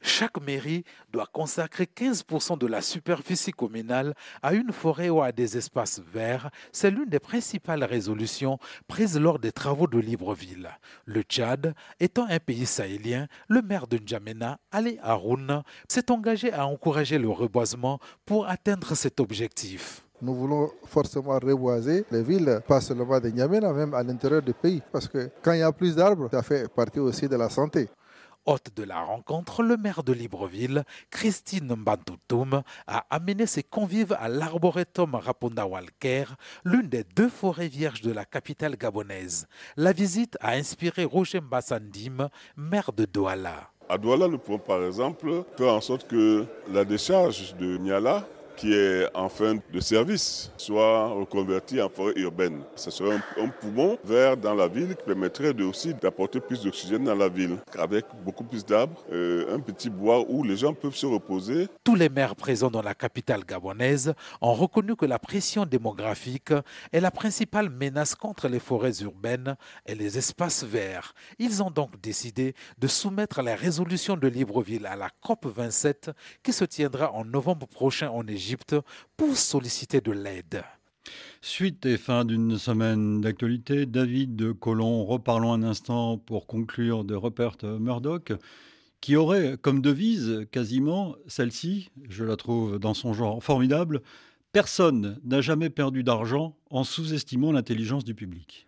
Chaque mairie doit consacrer 15% de la superficie communale à une forêt ou à des espaces verts. C'est l'une des principales résolutions prises lors des travaux de Libreville. Le Tchad, étant un pays sahélien, le maire de N'Djamena, Ali Haroun, s'est engagé à encourager le reboisement pour atteindre cet objectif. Nous voulons forcément reboiser les villes, pas seulement de N'Djamena, même à l'intérieur du pays. Parce que quand il y a plus d'arbres, ça fait partie aussi de la santé. Hôte de la rencontre, le maire de Libreville, Christine Mbantoutoum, a amené ses convives à l'arboretum Rapunda Walker, l'une des deux forêts vierges de la capitale gabonaise. La visite a inspiré Roger Mbassandim, maire de Douala. À Douala, le pont, par exemple, fait en sorte que la décharge de Niala qui est en fin de service soit reconverti en forêt urbaine. Ce serait un, poumon vert dans la ville qui permettrait de aussi d'apporter plus d'oxygène dans la ville, avec beaucoup plus d'arbres, euh, un petit bois où les gens peuvent se reposer. Tous les maires présents dans la capitale gabonaise ont reconnu que la pression démographique est la principale menace contre les forêts urbaines et les espaces verts. Ils ont donc décidé de soumettre la résolution de Libreville à la COP 27 qui se tiendra en novembre prochain en Égypte pour solliciter de l'aide. Suite et fin d'une semaine d'actualité, David de Colomb, reparlons un instant pour conclure de Rupert Murdoch, qui aurait comme devise quasiment celle-ci, je la trouve dans son genre formidable, Personne n'a jamais perdu d'argent en sous-estimant l'intelligence du public.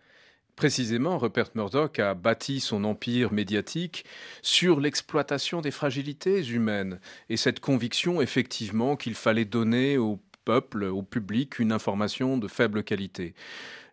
Précisément, Rupert Murdoch a bâti son empire médiatique sur l'exploitation des fragilités humaines et cette conviction effectivement qu'il fallait donner au peuple, au public, une information de faible qualité.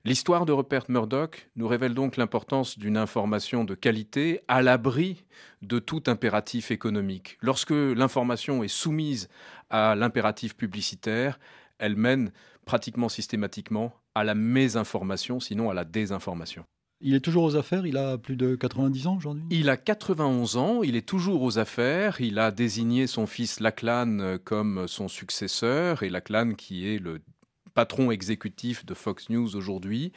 L'histoire de Rupert Murdoch nous révèle donc l'importance d'une information de qualité à l'abri de tout impératif économique. Lorsque l'information est soumise à l'impératif publicitaire, elle mène pratiquement systématiquement à la mésinformation, sinon à la désinformation. Il est toujours aux affaires, il a plus de 90 ans aujourd'hui? Il a 91 ans, il est toujours aux affaires, il a désigné son fils Lachlan comme son successeur, et Lachlan qui est le patron exécutif de Fox News aujourd'hui.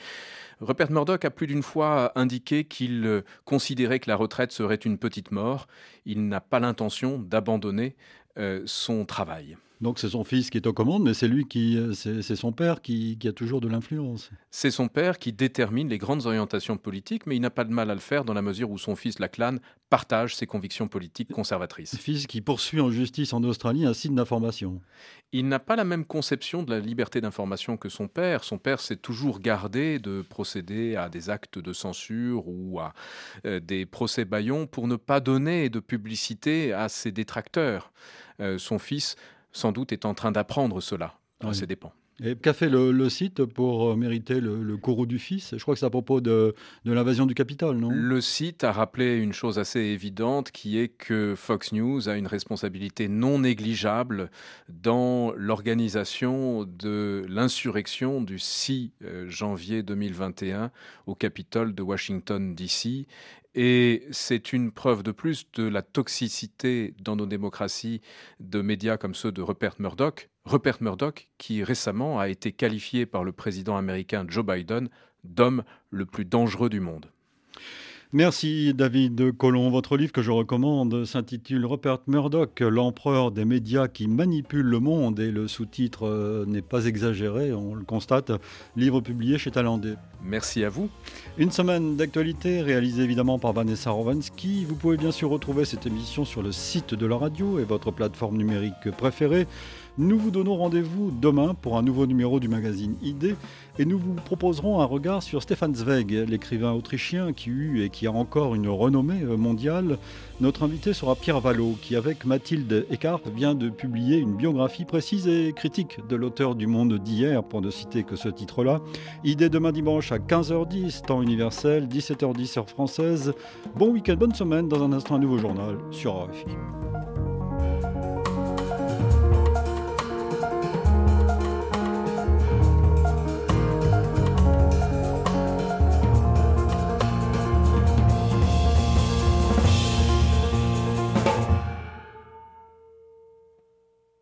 Rupert Murdoch a plus d'une fois indiqué qu'il considérait que la retraite serait une petite mort. Il n'a pas l'intention d'abandonner euh, son travail. Donc c'est son fils qui est aux commandes, mais c'est lui qui, euh, c'est son père qui, a toujours de l'influence. C'est son père qui détermine les grandes orientations politiques, mais il n'a pas de mal à le faire dans la mesure où son fils Lachlan partage ses convictions politiques conservatrices. Fils qui poursuit en justice en Australie un site d'information. Il n'a pas la même conception de la liberté d'information que son père. Son père s'est toujours gardé de procéder à des actes de censure ou à euh, des procès baillons pour ne pas donner de publicité à ses détracteurs. Euh, son fils sans doute est en train d'apprendre cela à ses dépens. Et qu'a fait le, site pour euh, mériter le, le, courroux du fils? Je crois que c'est à propos de, de l'invasion du Capitole, non? Le site a rappelé une chose assez évidente qui est que Fox News a une responsabilité non négligeable dans l'organisation de l'insurrection du 6 euh, janvier 2021 au Capitole de Washington, D.C. Et c'est une preuve de plus de la toxicité dans nos démocraties de médias comme ceux de Rupert Murdoch. Rupert Murdoch, qui récemment a été qualifié par le président américain Joe Biden d'homme le plus dangereux du monde. Merci David Colomb. Votre livre que je recommande s'intitule Rupert Murdoch, l'empereur des médias qui manipule le monde et le sous-titre euh, n'est pas exagéré, on le constate. Livre publié chez Talandé. Merci à vous. Une semaine d'actualité réalisée évidemment par Vanessa Rovansky. Vous pouvez bien sûr retrouver cette émission sur le site de la radio et votre plateforme numérique préférée. Nous vous donnons rendez-vous demain pour un nouveau numéro du magazine ID et nous vous proposerons un regard sur Stefan Zweig, l'écrivain autrichien qui eut et qui a encore une renommée mondiale. Notre invité sera Pierre Vallot qui, avec Mathilde Eckart, vient de publier une biographie précise et critique de l'auteur du Monde d'hier, pour ne citer que ce titre-là. ID demain dimanche à 15h10, temps universel, 17h10 heure française. Bon week-end, bonne semaine. Dans un instant, un nouveau journal sur RFI.